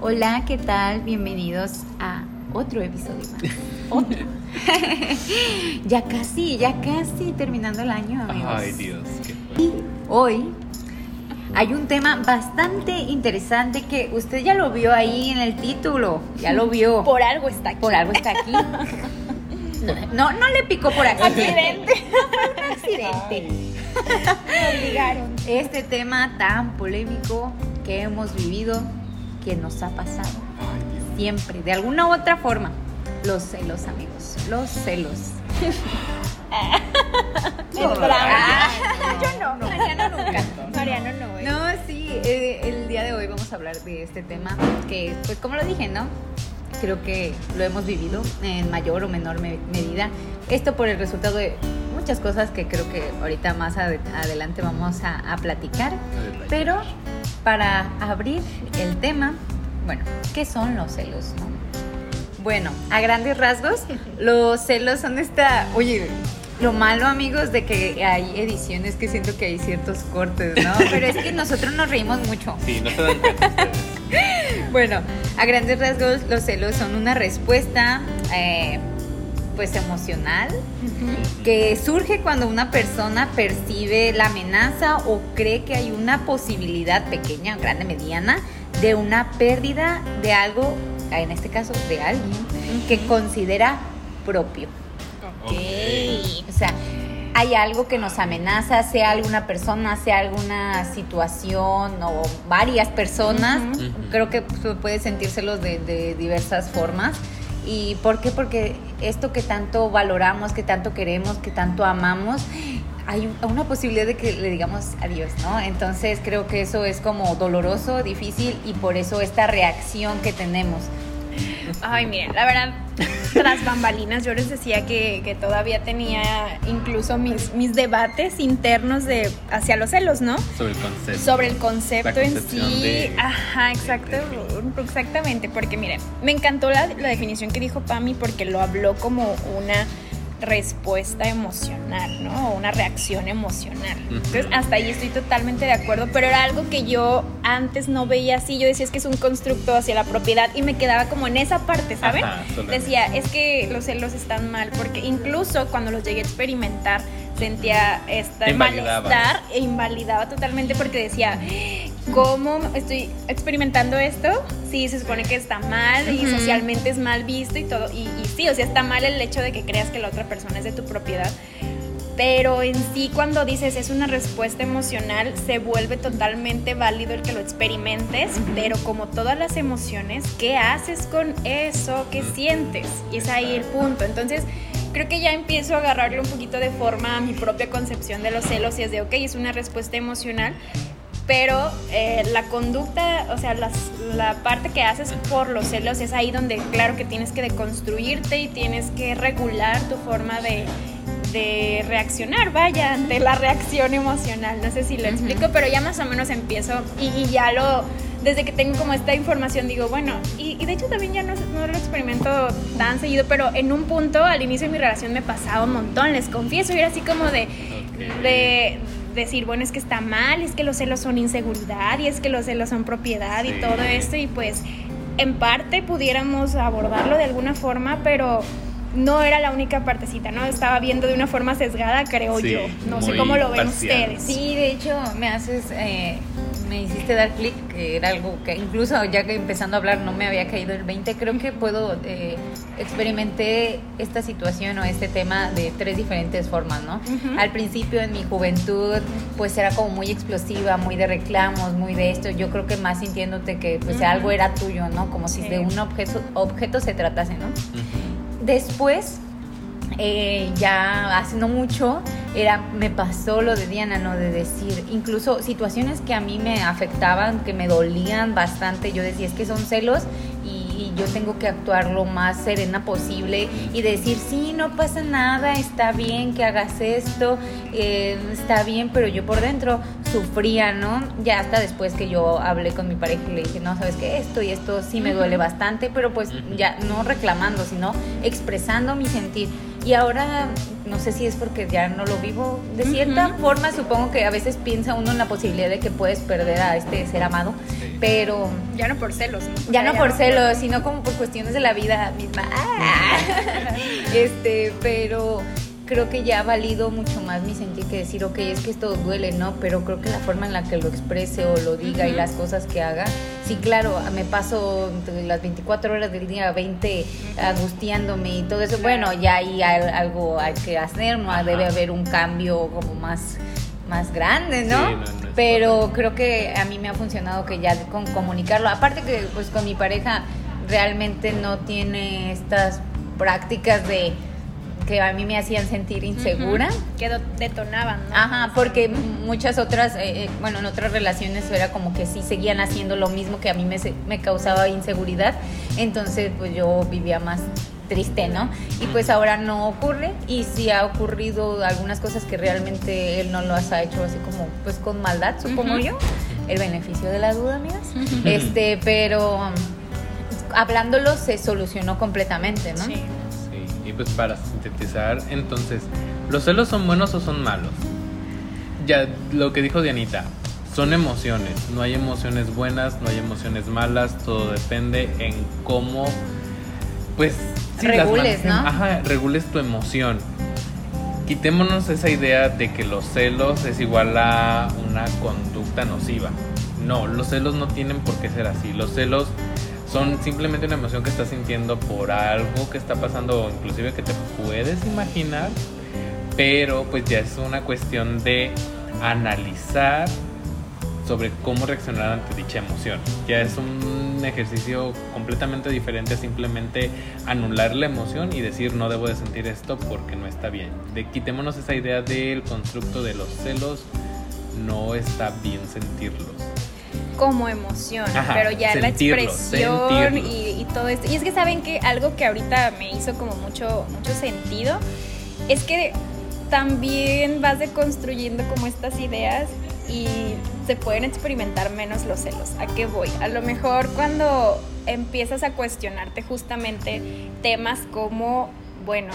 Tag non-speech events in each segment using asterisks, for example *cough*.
Hola, ¿qué tal? Bienvenidos a otro episodio más. Otro. *laughs* ya casi, ya casi terminando el año, amigos. Ay, Dios. qué- Y hoy hay un tema bastante interesante que usted ya lo vio ahí en el título. Ya lo vio. *laughs* Por algo está aquí. Por algo está aquí. *laughs* No, no le picó por accidente. Accidente. Un accidente. Me obligaron. Este tema tan polémico que hemos vivido, que nos ha pasado Ay, Dios. siempre, de alguna u otra forma. Los celos, amigos. Los celos. *laughs* Ah, *laughs* Yo no. Mariano nunca. Mariano no, eh. No, sí, eh, el día de hoy vamos a hablar de este tema que, pues como lo dije, ¿no? Creo que lo hemos vivido en mayor o menor me- medida. Esto por el resultado de muchas cosas que creo que ahorita más ade- adelante vamos a, a platicar. Pero para abrir el tema, bueno, ¿qué son los celos? no? Bueno, a grandes rasgos, *laughs* los celos son esta, oye, lo malo amigos de que hay ediciones que siento que hay ciertos cortes, ¿no? *laughs* Pero es que nosotros nos reímos mucho. Sí, no se dan cuenta ustedes. Bueno, a grandes rasgos, los celos son una respuesta, eh, pues emocional, que surge cuando una persona percibe la amenaza o cree que hay una posibilidad pequeña, grande, mediana, de una pérdida de algo, en este caso de alguien, que considera propio. Ok. O sea, hay algo que nos amenaza, sea alguna persona, sea alguna situación o varias personas. Creo que puede sentírselos de, de diversas formas. ¿Y por qué? Porque esto que tanto valoramos, que tanto queremos, que tanto amamos, hay un- una posibilidad de que le digamos adiós, ¿no? Entonces creo que eso es como doloroso, difícil y por eso esta reacción que tenemos. Ay, miren, la verdad, tras bambalinas yo les decía que, que todavía tenía incluso mis, mis debates internos de hacia los celos, ¿no? Sobre el concepto. Sobre el concepto en sí. de- Ajá, exacto. Exactamente, porque miren, me encantó la, la definición que dijo Pami porque lo habló como una respuesta emocional, ¿no? O una reacción emocional. Entonces, hasta ahí estoy totalmente de acuerdo, pero era algo que yo antes no veía así. Yo decía, es que es un constructo hacia la propiedad y me quedaba como en esa parte, ¿saben? Ajá. Decía, es que los celos están mal, porque incluso cuando los llegué a experimentar, sentía este malestar e invalidaba totalmente porque decía, ¿cómo estoy experimentando esto? Sí, se supone que está mal y socialmente es mal visto y todo. Y, y sí, o sea, está mal el hecho de que creas que la otra persona es de tu propiedad. Pero en sí, cuando dices es una respuesta emocional, se vuelve totalmente válido el que lo experimentes, pero como todas las emociones, ¿qué haces con eso? ¿Qué sientes? Y es ahí el punto. Entonces, creo que ya empiezo a agarrarle un poquito de forma a mi propia concepción de los celos y es de, ok, es una respuesta emocional, pero eh, la conducta, o sea, las- la parte que haces por los celos es ahí donde claro que tienes que deconstruirte y tienes que regular tu forma de, de reaccionar, vaya, ante la reacción emocional. No sé si lo explico, pero ya más o menos empiezo y, y ya lo, desde que tengo como esta información digo, bueno, y, y de hecho también ya no, no lo experimento tan seguido, pero en un punto al inicio de mi relación me pasaba un montón, les confieso, y era así como de decir, bueno, es que está mal, es que los celos son inseguridad y es que los celos son propiedad y todo esto y pues en parte pudiéramos abordarlo de alguna forma, pero no era la única partecita, ¿no? Estaba viendo de una forma sesgada, creo Sí, yo. No sé cómo lo ven parcial. ustedes. Sí, de hecho me haces, eh, me hiciste dar clic, que era algo que incluso ya que empezando a hablar no me había caído el 20, creo que puedo, eh, experimenté esta situación o este tema de tres diferentes formas, ¿no? Al principio en mi juventud pues era como muy explosiva, muy de reclamos, muy de esto, yo creo que más sintiéndote que pues algo era tuyo, ¿no? Como si Sí. de un objeto, objeto se tratase, ¿no? Después, eh, ya hace no mucho, era, me pasó lo de Diana, ¿no? De decir, incluso situaciones que a mí me afectaban, que me dolían bastante, yo decía, es que son celos y, y yo tengo que actuar lo más serena posible y decir, sí, no pasa nada, está bien que hagas esto, eh, está bien, pero yo por dentro sufría, ¿no? Ya hasta después que yo hablé con mi pareja y le dije, no, sabes que esto y esto sí me duele bastante, pero pues ya no reclamando, sino expresando mi sentir. Y ahora, no sé si es porque ya no lo vivo, de cierta forma supongo que a veces piensa uno en la posibilidad de que puedes perder a este ser amado, Sí. pero Ya no por celos, ¿no? ya no por no- celos, sino como por cuestiones de la vida misma. Ah. *laughs* Este, pero creo que ya ha valido mucho más mi sentir que decir, ok, es que esto duele, ¿no? Pero creo que la forma en la que lo exprese o lo diga y las cosas que haga, sí, claro, me paso las 24 horas del día, 20, angustiándome y todo eso. Bueno, ya ahí hay algo hay que hacer, ¿no? Debe haber un cambio como más más grande, ¿no? Sí, no, no es Pero correcto. creo que a mí me ha funcionado que ya con comunicarlo, aparte que pues con mi pareja realmente no tiene estas prácticas de que a mí me hacían sentir insegura. Ujú. Que do- detonaban, ¿no? Ajá, porque muchas otras, eh, eh, bueno, en otras relaciones era como que sí seguían haciendo lo mismo que a mí me, me causaba inseguridad, entonces pues yo vivía más triste, ¿no? Y pues ahora no ocurre y sí ha ocurrido algunas cosas que realmente él no las ha hecho así como pues con maldad, supongo Ujú. yo. El beneficio de la duda, amigas. Ujú. Este, pero um, hablándolo se solucionó completamente, ¿no? Sí. Pues para sintetizar, entonces, ¿los celos son buenos o son malos? Ya, lo que dijo Dianita, son emociones, no hay emociones buenas, no hay emociones malas, todo depende en cómo, pues, Regules, ¿no? Ajá, regules tu emoción. Quitémonos esa idea de que los celos es igual a una conducta nociva. No, los celos no tienen por qué ser así. Los celos son simplemente una emoción que estás sintiendo por algo que está pasando o inclusive que te puedes imaginar, pero pues ya es una cuestión de analizar sobre cómo reaccionar ante dicha emoción. Ya es un ejercicio completamente diferente simplemente anular la emoción y decir no debo de sentir esto porque no está bien. De, quitémonos esa idea del constructo de los celos, no está bien sentirlos. Como emoción, Ajá, pero ya la expresión y todo esto. Y es que saben que algo que ahorita me hizo como mucho, mucho sentido es que también vas deconstruyendo como estas ideas y se pueden experimentar menos los celos. ¿A qué voy? A lo mejor cuando empiezas a cuestionarte justamente temas como, bueno,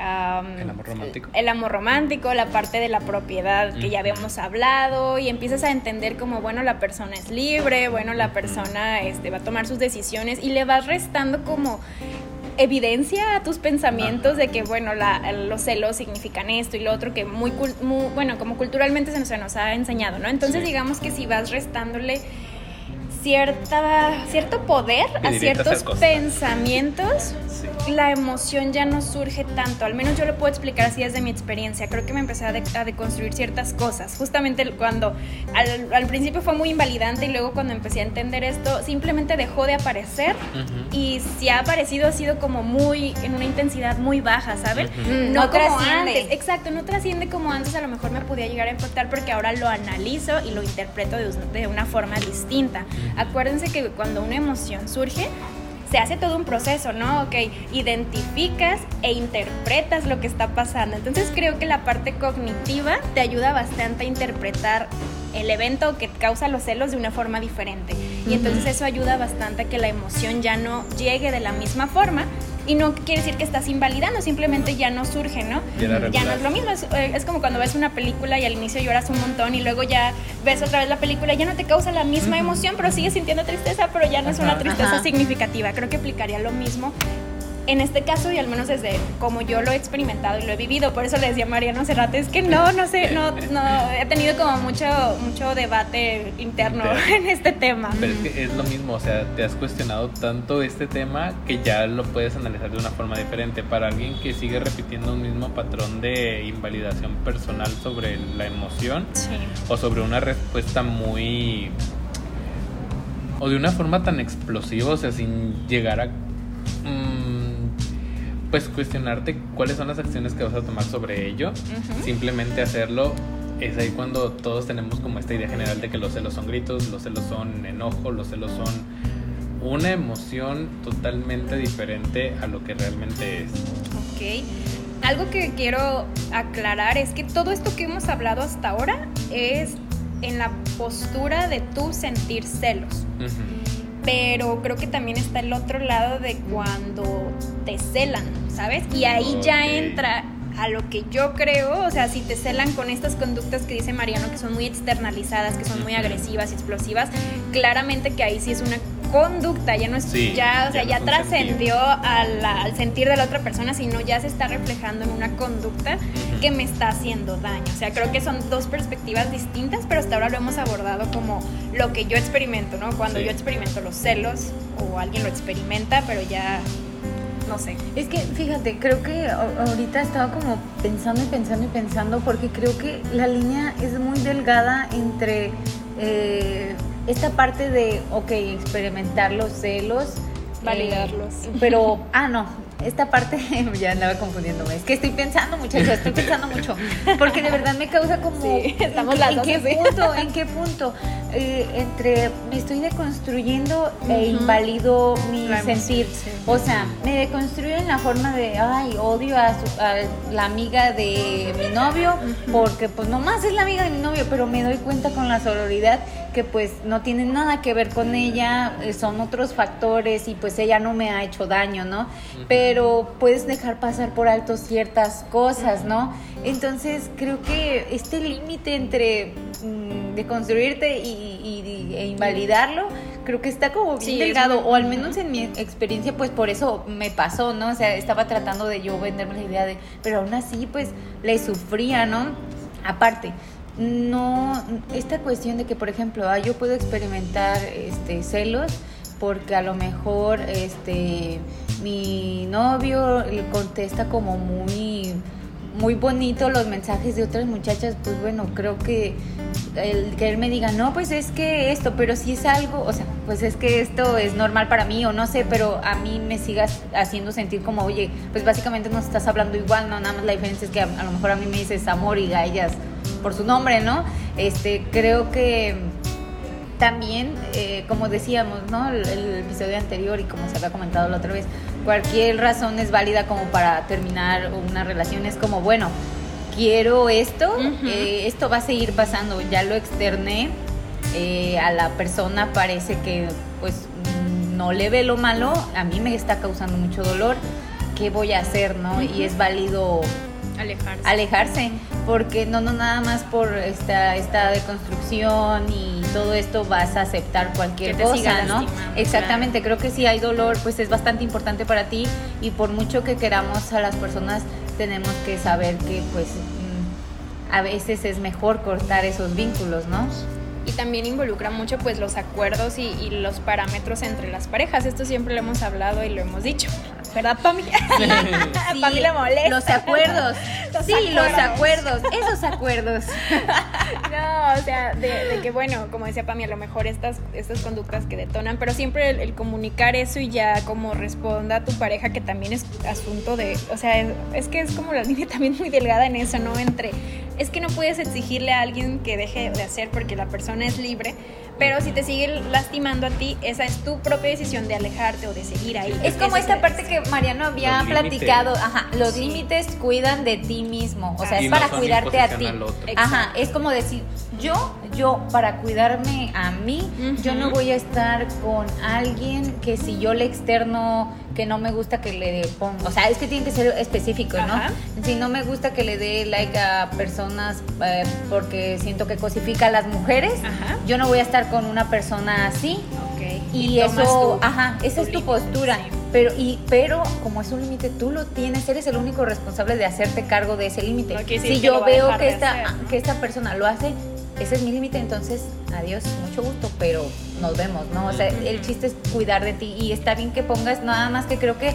El amor romántico. el amor romántico, la parte de la propiedad que ya habíamos hablado y empiezas a entender como, bueno, la persona es libre, bueno, la persona este, va a tomar sus decisiones y le vas restando como evidencia a tus pensamientos de que, bueno, la- los celos significan esto y lo otro que muy, muy- bueno, como culturalmente se nos, se nos ha enseñado, ¿no? Entonces Sí. digamos que si vas restándole cierta, cierto poder a ciertos pensamientos, Sí. la emoción ya no surge tanto. Al menos yo lo puedo explicar así desde mi experiencia. Creo que me empecé a, de- a deconstruir ciertas cosas. Justamente cuando al, al principio fue muy invalidante y luego cuando empecé a entender esto, simplemente dejó de aparecer. Y si ha aparecido, ha sido como muy, en una intensidad muy baja, ¿saben? Mm, No, no como trasciende. antes. Exacto, no trasciende como antes. A lo mejor me podía llegar a impactar porque ahora lo analizo y lo interpreto de, de una forma distinta. Acuérdense que cuando una emoción surge, se hace todo un proceso, ¿no? Ok, identificas e interpretas lo que está pasando. Entonces creo que la parte cognitiva te ayuda bastante a interpretar el evento que causa los celos de una forma diferente. Y entonces eso ayuda bastante a que la emoción ya no llegue de la misma forma. Y no quiere decir que estás invalidando, simplemente ya no surge, ¿no? Ya no es lo mismo, es, eh, es como cuando ves una película y al inicio lloras un montón y luego ya ves otra vez la película y ya no te causa la misma emoción, pero sigues sintiendo tristeza, pero ya no es una tristeza Ajá. significativa. Creo que aplicaría lo mismo en este caso y al menos desde como yo lo he experimentado y lo he vivido. Por eso le decía a Mariano Cerrate, es que no, no sé, no, no, he tenido como mucho, mucho debate interno *laughs* en este tema. Pero es que es lo mismo, o sea, te has cuestionado tanto este tema que ya lo puedes analizar de una forma diferente. Para alguien que sigue repitiendo un mismo patrón de invalidación personal sobre la emoción Sí. o sobre una respuesta muy... o de una forma tan explosiva, o sea, sin llegar a... mm, pues cuestionarte cuáles son las acciones que vas a tomar sobre ello simplemente hacerlo es ahí cuando todos tenemos como esta idea general de que los celos son gritos, los celos son enojo, los celos son una emoción totalmente diferente a lo que realmente es. Ok. Algo que quiero aclarar es que todo esto que hemos hablado hasta ahora es en la postura de tú sentir celos. Ujú. Pero creo que también está el otro lado de cuando te celan, ¿sabes? Y ahí ya entra a lo que yo creo, o sea, si te celan con estas conductas que dice Mariano, que son muy externalizadas, que son muy agresivas y explosivas, claramente que ahí sí es una conducta, ya no es, Sí, ya, o sea, ya no trascendió al sentir de la otra persona, sino ya se está reflejando en una conducta que me está haciendo daño. O sea, creo que son dos perspectivas distintas, pero hasta ahora lo hemos abordado como lo que yo experimento, ¿no? Cuando Sí. yo experimento los celos o alguien lo experimenta, pero ya no sé. Es que fíjate, creo que ahorita estaba como pensando y pensando y pensando porque creo que la línea es muy delgada entre eh, esta parte de, ok, experimentar los celos. eh, Validarlos. pero, *laughs* ah, no, esta parte *laughs* ya andaba confundiéndome. Es que estoy pensando, muchachos, estoy pensando mucho. Porque de verdad me causa como. Sí, estamos ¿en, las ¿En qué punto? ¿En qué punto? Eh, entre me estoy deconstruyendo e invalido mi La emoción, sentir. sí. O sea, me deconstruyo en la forma de, ay, odio a, su- a la amiga de mi novio porque pues nomás es la amiga de mi novio, pero me doy cuenta con la sororidad que pues no tiene nada que ver con ella, eh, son otros factores y pues ella no me ha hecho daño, ¿no? Pero puedes dejar pasar por alto ciertas cosas, ¿no? Entonces creo que este límite entre mm, deconstruirte y, y- e invalidarlo, creo que está como bien Sí, delgado, o al menos en mi experiencia, pues por eso me pasó, ¿no? O sea, estaba tratando de yo venderme la idea de, pero aún así, pues le sufría, ¿no? Aparte, no, esta cuestión de que, por ejemplo, ah, yo puedo experimentar este, celos porque a lo mejor este, mi novio le contesta como muy muy bonito los mensajes de otras muchachas, pues bueno, creo que el que él me diga, no, pues es que esto, pero si es algo, o sea, pues es que esto es normal para mí o no sé, pero a mí me sigas haciendo sentir como, oye, pues básicamente nos estás hablando igual, no, nada más la diferencia es que a, lo mejor a mí me dices amor y a ellas por su nombre, ¿no? Este, creo que también, eh, como decíamos, ¿no? El, el episodio anterior y como se había comentado la otra vez, cualquier razón es válida como para terminar una relación. Es como, bueno, quiero esto, eh, esto va a seguir pasando, ya lo externé, eh, a la persona parece que pues no le ve lo malo, a mí me está causando mucho dolor, ¿qué voy a hacer, no? Y es válido Alejarse. alejarse, porque no, no nada más por esta, esta deconstrucción y todo esto vas a aceptar cualquier Que te cosa, ¿no? Exactamente, creo que si hay dolor, pues es bastante importante para ti y por mucho que queramos a las personas, tenemos que saber que pues mm, a veces es mejor cortar esos vínculos, ¿no? y también involucra mucho pues los acuerdos y, y los parámetros entre las parejas. Esto siempre lo hemos hablado y lo hemos dicho. ¿Verdad, Pami? Sí, *laughs* Pami le molesta. Los acuerdos. *laughs* Los sí, los acuerdos. acuerdos, esos acuerdos. *laughs* No, o sea, de, de que bueno, como decía Pami, a lo mejor estas, estas conductas que detonan, pero siempre el, el comunicar eso y ya como responda a tu pareja, que también es asunto de, o sea, es, es que es como la línea también muy delgada en eso, ¿no? Entre, es que no puedes exigirle a alguien que deje de hacer porque la persona es libre, pero si te sigue lastimando a ti, esa es tu propia decisión de alejarte o de seguir ahí. Es como esta parte que Mariano había Los límites. platicado. Ajá, los Sí. límites cuidan de ti mismo. O sea, Y es no para cuidarte a ti. Ajá, es como decir, yo, yo, para cuidarme a mí, yo no voy a estar con alguien que si yo le externo que no me gusta que le ponga. O sea, es que tiene que ser específico, ¿no? Ajá. Si no me gusta que le dé like a personas eh, porque siento que cosifica a las mujeres, Ajá. yo no voy a estar con una persona así. Ok. Y, eso, tu- ajá, esa es tu postura. sí. Pero, y, pero como es un límite, tú lo tienes, eres el único responsable de hacerte cargo de ese límite. No si yo veo que esta, hacer, ¿no? que esta persona lo hace, ese es mi límite, entonces adiós, mucho gusto, pero nos vemos, ¿no? O sea, el chiste es cuidar de ti y está bien que pongas, nada más que creo que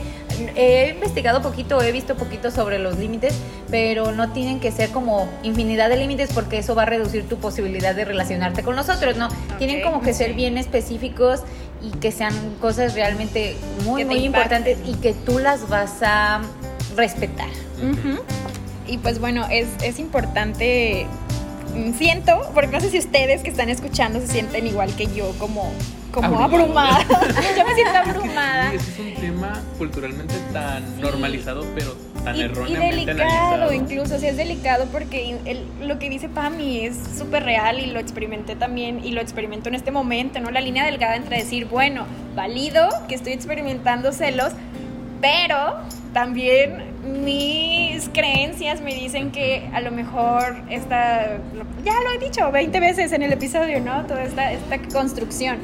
he investigado poquito, he visto poquito sobre los límites, pero no tienen que ser como infinidad de límites porque eso va a reducir tu posibilidad de relacionarte con los otros, ¿no? Tienen como que ser bien específicos y que sean cosas realmente muy, muy impacten. importantes y que tú las vas a respetar. Y pues bueno, es, es importante, siento, porque no sé si ustedes que están escuchando se sienten igual que yo, como, como abrumada. *laughs* *laughs* yo me siento abrumada. Sí, ese es un tema culturalmente tan normalizado, pero tan y, y erróneamente delicado analizado. incluso, o sea, es delicado porque el- lo que dice Pami es súper real y lo experimenté también y lo experimento en este momento, ¿no? La línea delgada entre decir, bueno, valido que estoy experimentando celos, pero también mis creencias me dicen que a lo mejor esta, ya lo he dicho 20 veces en el episodio, ¿no? Toda esta, esta construcción.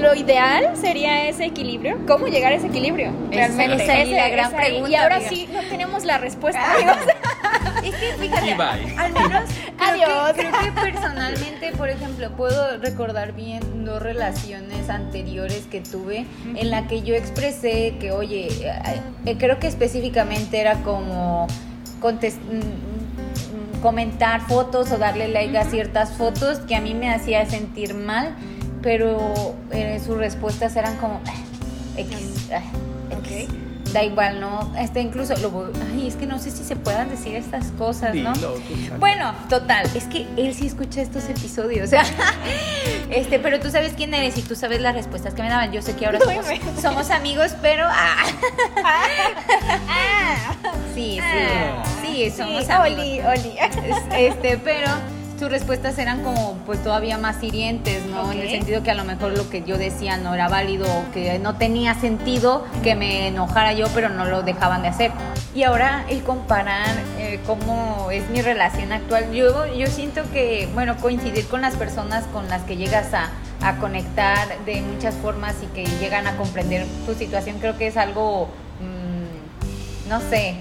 Lo ideal sería ese equilibrio. ¿Cómo llegar a ese equilibrio? Realmente. esa es la gran esa- Y pregunta, ahora amiga. sí, no tenemos la respuesta, *laughs* amigos. Es que fíjate, bye. al menos creo. Que, creo que personalmente, por ejemplo, puedo recordar bien dos relaciones anteriores que tuve en la que yo expresé que, oye, eh, creo que específicamente era como mm, comentar fotos o darle like a ciertas fotos que a mí me hacía sentir mal, pero eh, sus respuestas eran como "Ah, X, ah, X". Da igual, ¿no? Este incluso lo voy- ay, es que no sé si se puedan decir estas cosas, ¿no? Bueno, total, es que él sí escucha estos episodios, *laughs* o sea, este, pero tú sabes quién eres y tú sabes las respuestas que me daban. Yo sé que ahora somos, amigos, pero ah, Ah, sí, sí, Ah. sí, somos sí, amigos. Oli, Oli. Es- Este, pero sus respuestas eran como pues todavía más hirientes, ¿no? En el sentido que a lo mejor lo que yo decía no era válido o que no tenía sentido que me enojara yo, pero no lo dejaban de hacer. Y ahora el comparar eh, cómo es mi relación actual, yo, yo siento que, bueno, coincidir con las personas con las que llegas a, a conectar de muchas formas y que llegan a comprender tu situación, creo que es algo, mm, no sé,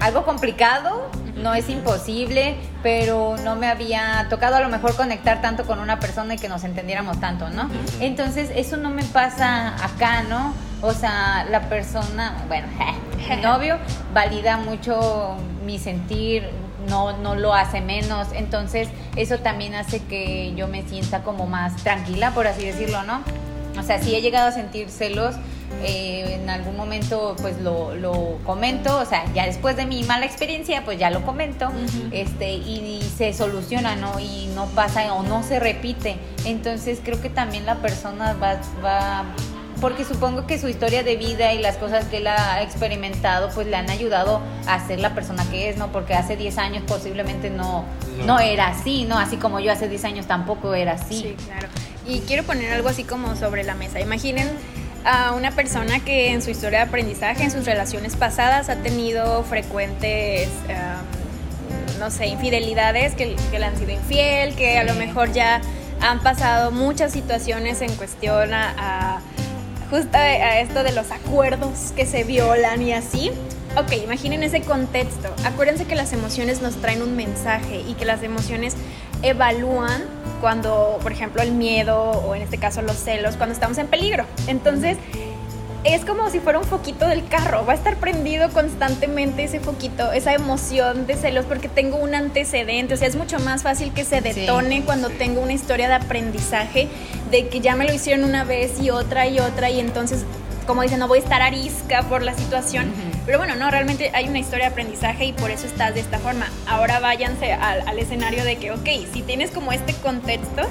algo complicado, no es imposible, pero no me había tocado a lo mejor conectar tanto con una persona y que nos entendiéramos tanto, ¿no? Entonces, eso no me pasa acá, ¿no? O sea, la persona, bueno, *laughs* mi novio valida mucho mi sentir, no, no lo hace menos, entonces eso también hace que yo me sienta como más tranquila, por así decirlo, ¿no? O sea, si he llegado a sentir celos, eh, en algún momento pues lo, lo comento, o sea, ya después de mi mala experiencia pues ya lo comento, este, y, se soluciona, ¿no? Y no pasa o no se repite. Entonces creo que también la persona va, va porque supongo que su historia de vida y las cosas que él ha experimentado pues le han ayudado a ser la persona que es, ¿no? Porque hace 10 años posiblemente no, No. no era así, ¿no? Así como yo hace 10 años tampoco era así. Sí, claro. Y quiero poner algo así como sobre la mesa. Imaginen a una persona que en su historia de aprendizaje, en sus relaciones pasadas, ha tenido frecuentes, um, no sé, infidelidades, que, que le han sido infiel, que a lo mejor ya han pasado muchas situaciones en cuestión a, a- a esto de los acuerdos que se violan y así. Ok, imaginen ese contexto. Acuérdense que las emociones nos traen un mensaje y que las emociones evalúan cuando, por ejemplo, el miedo o en este caso los celos, cuando estamos en peligro. Entonces, es como si fuera un foquito del carro, va a estar prendido constantemente ese foquito, esa emoción de celos porque tengo un antecedente, o sea, es mucho más fácil que se Sí, detone cuando sí. tengo una historia de aprendizaje, de que ya me lo hicieron una vez y otra y otra y entonces, como dicen, no voy a estar arisca por la situación. Pero bueno, no, realmente hay una historia de aprendizaje y por eso estás de esta forma. Ahora váyanse al, al escenario de que, ok, si tienes como este contexto,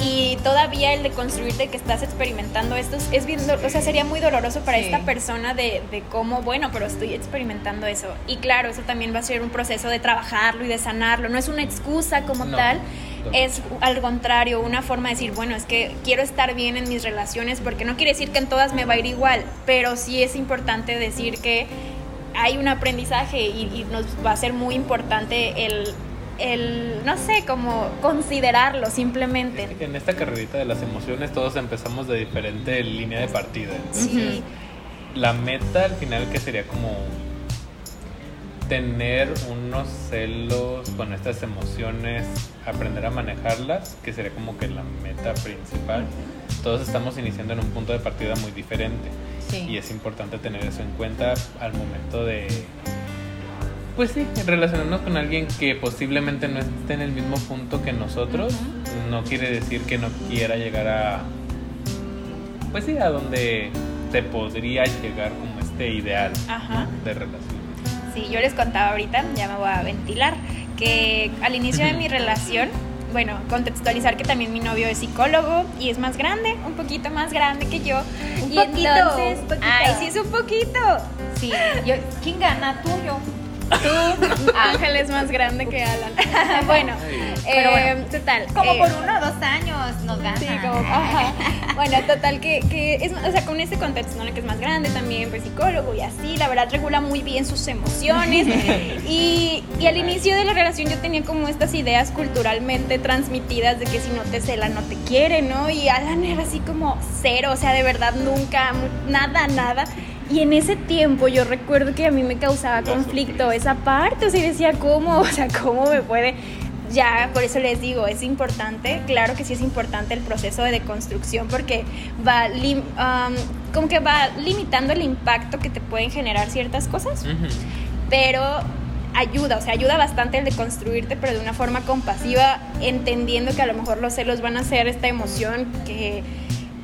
y todavía el de construirte que estás experimentando esto es- bien, o sea, sería muy doloroso para Sí. esta persona de, de cómo, bueno, pero estoy experimentando eso. Y claro, eso también va a ser un proceso de trabajarlo y de sanarlo. No es una excusa como No, tal. Es al contrario, una forma de decir, bueno, es que quiero estar bien en mis relaciones porque no quiere decir que en todas me va a ir igual, pero sí es importante decir que hay un aprendizaje y, y nos va a ser muy importante el, el, no sé, como considerarlo simplemente. En esta carrerita de las emociones todos empezamos de diferente línea de partida. Sí. La meta al final que sería como tener unos celos con estas emociones, aprender a manejarlas, que sería como que la meta principal. Todos estamos iniciando en un punto de partida muy diferente Sí. y es importante tener eso en cuenta al momento de pues sí, relacionarnos con alguien que posiblemente no esté en el mismo punto que nosotros, no quiere decir que no quiera llegar a pues sí, a donde se podría llegar como este ideal Ajá. de relación. Sí, yo les contaba ahorita, ya me voy a ventilar, que al inicio de mi *laughs* relación bueno, contextualizar que también mi novio es psicólogo y es más grande, un poquito más grande que yo. Un y poquito, entonces, un poquito. ay, sí es un poquito. Sí, yo, ¿quién gana? ¿Tú yo? Tú, Ángel es más grande que Alan. *laughs* bueno, Pero eh, bueno, total. Como eh, por uno o dos años nos gana. Sí, como, ajá. *laughs* Bueno, total, que, que es, o sea, con ese contexto, ¿no? Que es más grande también, pues psicólogo y así, la verdad regula muy bien sus emociones. *laughs* y, y al inicio de la relación yo tenía como estas ideas culturalmente transmitidas de que si no te cela no te quiere, ¿no? Y Alan era así como cero, o sea, de verdad nunca, nada, nada. Y en ese tiempo yo recuerdo que a mí me causaba conflicto esa parte, o sea, decía, ¿cómo? *laughs* O sea, ¿cómo me puede...? Ya, por eso les digo, es importante, claro que sí es importante el proceso de deconstrucción porque va, lim- um, como que va limitando el impacto que te pueden generar ciertas cosas, pero ayuda, o sea, ayuda bastante el deconstruirte, pero de una forma compasiva, entendiendo que a lo mejor los celos van a ser esta emoción que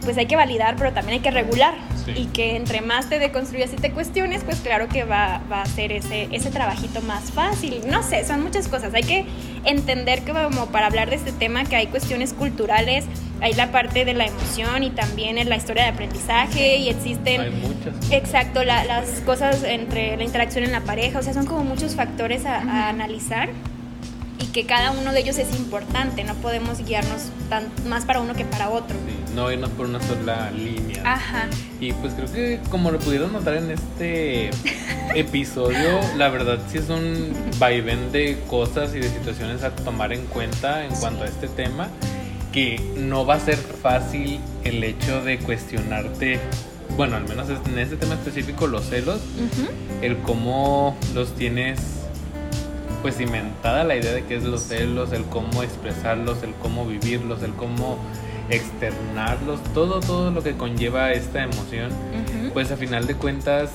pues hay que validar, pero también hay que regular. Sí. Y que entre más te deconstruyas y te cuestiones, pues claro que va, va a ser ese, ese trabajito más fácil. No sé, son muchas cosas. Hay que entender que como para hablar de este tema, que hay cuestiones culturales, hay la parte de la emoción y también en la historia de aprendizaje y existen... Hay muchas. Exacto, la- las cosas entre la interacción en la pareja, o sea, son como muchos factores a, a analizar que cada uno de ellos es importante, no podemos guiarnos tan, más para uno que para otro. Sí, no irnos por una sola línea. Ajá, Y pues creo que como lo pudieron notar en este *laughs* episodio, la verdad sí es un vaivén de cosas y de situaciones a tomar en cuenta en cuanto a este tema, que no va a ser fácil el hecho de cuestionarte, bueno, al menos en este tema específico, los celos, ujú, el cómo los tienes pues cimentada la idea de qué es los celos, el cómo expresarlos, el cómo vivirlos, el cómo externarlos, todo todo lo que conlleva esta emoción, pues a final de cuentas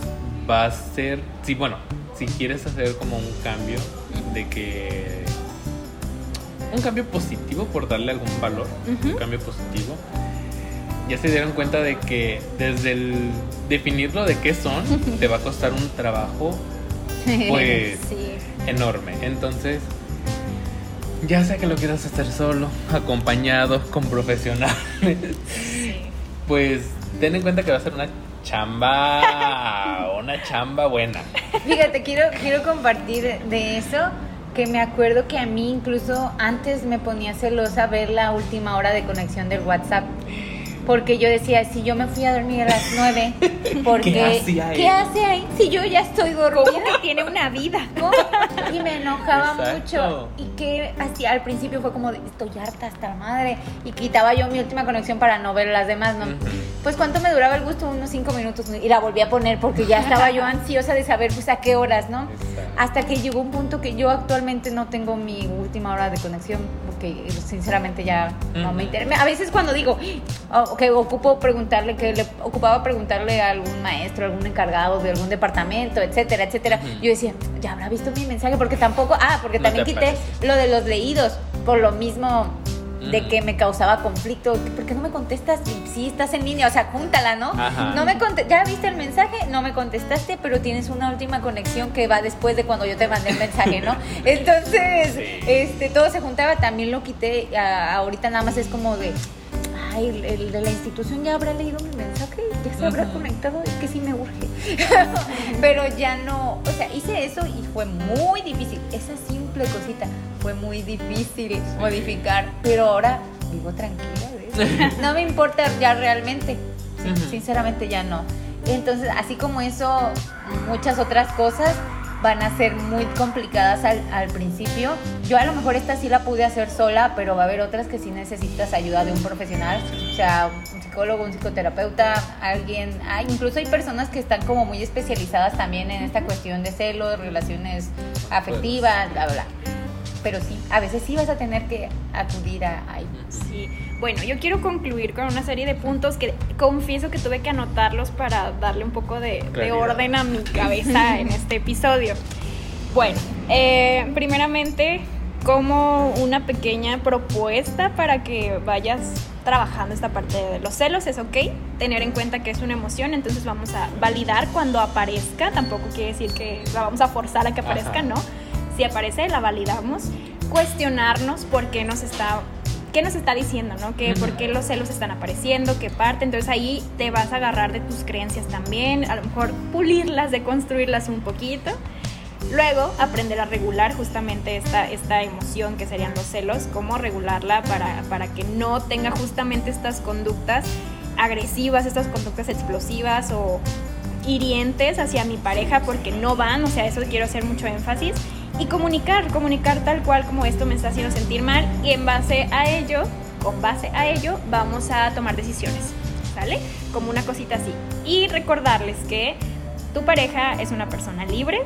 va a ser, sí, bueno, si quieres hacer como un cambio de que un cambio positivo por darle algún valor, un cambio positivo. Ya se dieron cuenta de que desde el definirlo de qué son, *laughs* te va a costar un trabajo *laughs* pues Sí. enorme. Entonces, ya sea que lo quieras hacer solo, acompañado, con profesionales, sí. pues ten en cuenta que va a ser una chamba, una chamba buena. Fíjate, quiero, quiero compartir de eso, que me acuerdo que a mí incluso antes me ponía celosa ver la última hora de conexión del WhatsApp. Porque yo decía, si yo me fui a dormir a las 9, *laughs* porque ¿Qué ¿qué ahí? hace ahí? Si yo ya estoy dormida. ¿Cómo que tiene una vida? Y me enojaba Exacto. mucho. Y que así al principio fue como de, estoy harta hasta la madre. Y quitaba yo mi última conexión para no ver las demás, ¿no? Pues cuánto me duraba el gusto, unos cinco minutos. Y la volví a poner porque ya estaba yo *laughs* ansiosa de saber pues a qué horas, ¿no? Exacto. Hasta que llegó un punto que yo actualmente no tengo mi última hora de conexión porque sinceramente ya no me interesa. A veces cuando digo oh, que ocupo preguntarle, que le ocupaba preguntarle a algún maestro, algún encargado de algún departamento, etcétera, etcétera, yo decía, ya habrá visto mi mensaje porque tampoco, ah, porque No también quité lo de los leídos por lo mismo de que me causaba conflicto, ¿por qué no me contestas? Y sí, estás en línea, o sea, júntala, ¿no? Ajá. No me ya viste el mensaje, no me contestaste, pero tienes una última conexión que va después de cuando yo te mandé el mensaje, ¿no? *laughs* Entonces, Sí. este, todo se juntaba, también lo quité, a- ahorita nada más es como de, ay, el, el de la institución ya habrá leído mi mensaje, ya se habrá conectado, es que sí me urge. *laughs* pero ya no, o sea, hice eso y fue muy difícil, esa simple cosita fue muy difícil modificar, pero ahora vivo tranquila eso. *laughs* No me importa ya realmente, sí, sinceramente ya no. Entonces, así como eso, muchas otras cosas van a ser muy complicadas al, principio. Yo a lo mejor esta sí la pude hacer sola, pero va a haber otras que sí necesitas ayuda de un profesional, o sea, un psicólogo, un psicoterapeuta, alguien. Hay, incluso hay personas que están como muy especializadas también en esta cuestión de celos, relaciones afectivas, bla, bla. Pero sí, a veces sí vas a tener que acudir a ahí. Sí. Bueno, yo quiero concluir con una serie de puntos que confieso que tuve que anotarlos para darle un poco de, orden a mi cabeza *laughs* en este episodio. Bueno, eh, primeramente, como una pequeña propuesta para que vayas trabajando esta parte de los celos, es ok, tener en cuenta que es una emoción, entonces vamos a validar cuando aparezca, tampoco quiere decir que la vamos a forzar a que aparezca, Ajá. ¿no? Si aparece, la validamos. cuestionarnos por qué nos está qué nos está diciendo, ¿no? Que, ¿Por qué los celos están apareciendo? ¿Qué parte? Entonces ahí te vas a agarrar de tus creencias también, a lo mejor pulirlas, deconstruirlas un poquito. Luego, aprender a regular justamente esta, esta emoción que serían los celos, cómo regularla para, para que no tenga justamente estas conductas agresivas, estas conductas explosivas o hirientes hacia mi pareja porque no van, o sea, eso quiero hacer mucho énfasis y comunicar, comunicar tal cual como esto me está haciendo sentir mal y en base a ello, con base a ello, vamos a tomar decisiones, ¿sale? Como una cosita así. Y recordarles que tu pareja es una persona libre,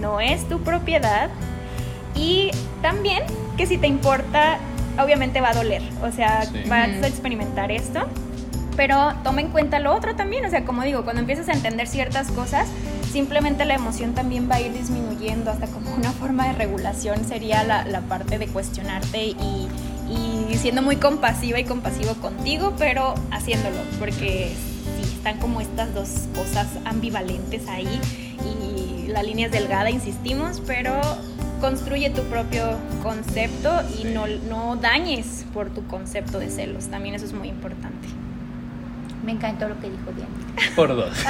no es tu propiedad y también que si te importa, obviamente va a doler, o sea, vas a experimentar esto. Pero toma en cuenta lo otro también, o sea, como digo, cuando empiezas a entender ciertas cosas, simplemente la emoción también va a ir disminuyendo, hasta como una forma de regulación sería la, la parte de cuestionarte y, y, siendo muy compasiva y compasivo contigo, pero haciéndolo, porque sí, están como estas dos cosas ambivalentes ahí y la línea es delgada, insistimos, pero construye tu propio concepto y no, no dañes por tu concepto de celos, también eso es muy importante. Me encantó lo que dijo Diana. Por dos. *laughs*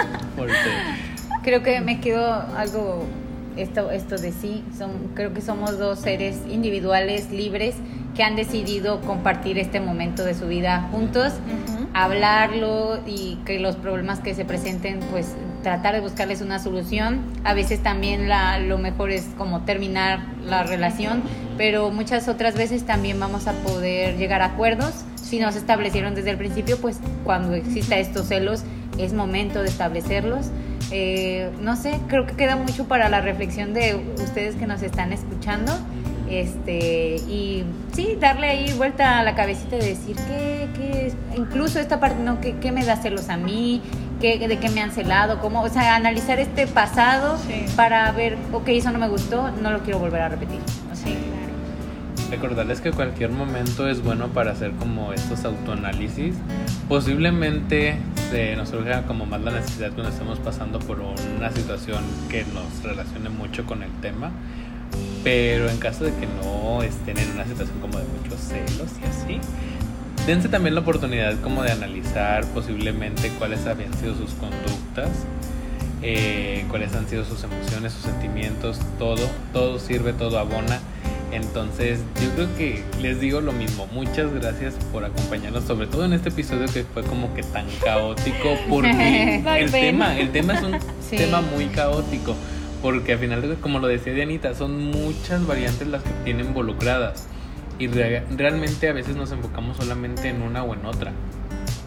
*laughs* Por tres creo que me quedó algo esto, esto de sí. Son, creo que somos dos seres individuales, libres, que han decidido compartir este momento de su vida juntos, hablarlo y que los problemas que se presenten, pues tratar de buscarles una solución. A veces también la, lo mejor es como terminar la relación, pero muchas otras veces también vamos a poder llegar a acuerdos. Si no se establecieron desde el principio, pues cuando exista estos celos es momento de establecerlos eh, no sé, creo que queda mucho para la reflexión de ustedes que nos están escuchando. Este, y sí, darle ahí vuelta a la cabecita de decir que, incluso esta parte, ¿no? ¿Qué, me da celos a mí? ¿Qué, ¿De qué me han celado? ¿Cómo? O sea, analizar este pasado para ver, ok, eso no me gustó, no lo quiero volver a repetir. sí, claro. Recordarles que cualquier momento es bueno para hacer como estos autoanálisis. Posiblemente se nos surge como más la necesidad cuando estamos pasando por una situación que nos relacione mucho con el tema. Pero en caso de que no estén en una situación como de muchos celos y así, dense también la oportunidad como de analizar posiblemente cuáles habían sido sus conductas, eh, cuáles han sido sus emociones, sus sentimientos, todo, todo sirve, todo abona entonces, yo creo que les digo lo mismo. Muchas gracias por acompañarnos, sobre todo en este episodio que fue como que tan caótico, porque *laughs* el tema, el tema es un tema muy caótico, porque al final, como lo decía Dianita, son muchas variantes las que tienen involucradas y realmente a veces nos enfocamos solamente en una o en otra.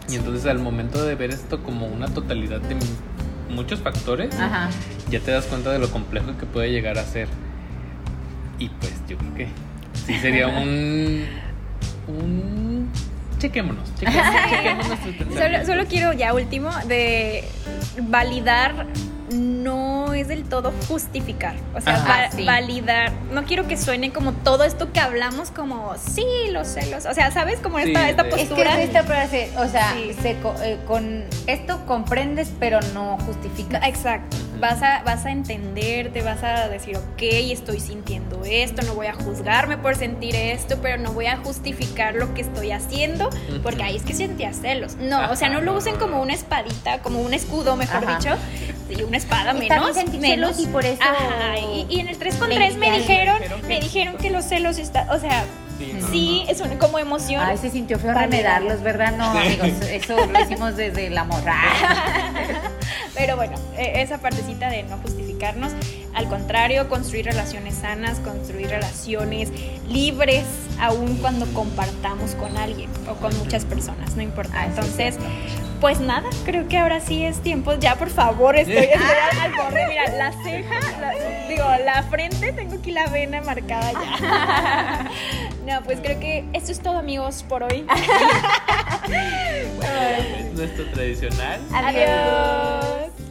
Y entonces al momento de ver esto como una totalidad de muchos factores, ya te das cuenta de lo complejo que puede llegar a ser. Y pues yo creo que sí sería un. un chequémonos, chequémonos, *laughs* solo, solo quiero ya último de validar es del todo justificar, o sea, validar. No quiero que suene como todo esto que hablamos como, sí, los celos, o sea, ¿sabes? Como esta, esta postura. Es que esta frase, o sea, eh, con esto comprendes pero no justifica. Exacto vas a, vas a entender, te vas a decir, ok, estoy sintiendo esto, no voy a juzgarme por sentir esto, pero no voy a justificar lo que estoy haciendo, porque ahí es que sentía celos. No, o sea, no lo usen como una espadita, como un escudo, mejor dicho, y una espada menos. celos y por eso. y, en el 3 con 3 me dijeron, me dijeron que los celos están, o sea, Sí, es como emoción. Ay, se sintió feo remedarlos, ¿verdad? No, amigos, eso lo hicimos desde la moral. *laughs* Pero bueno, e, esa partecita de no al contrario, construir relaciones sanas, construir relaciones libres, aun cuando compartamos con alguien o con muchas personas, no importa. Entonces, pues nada, creo que ahora sí es tiempo. Ya, por favor, estoy, *laughs* al borde. Mira, la ceja, digo, la frente, tengo aquí la vena marcada ya. *laughs* No, pues creo que esto es todo, amigos, por hoy. *laughs* bueno, nuestro tradicional. Adiós.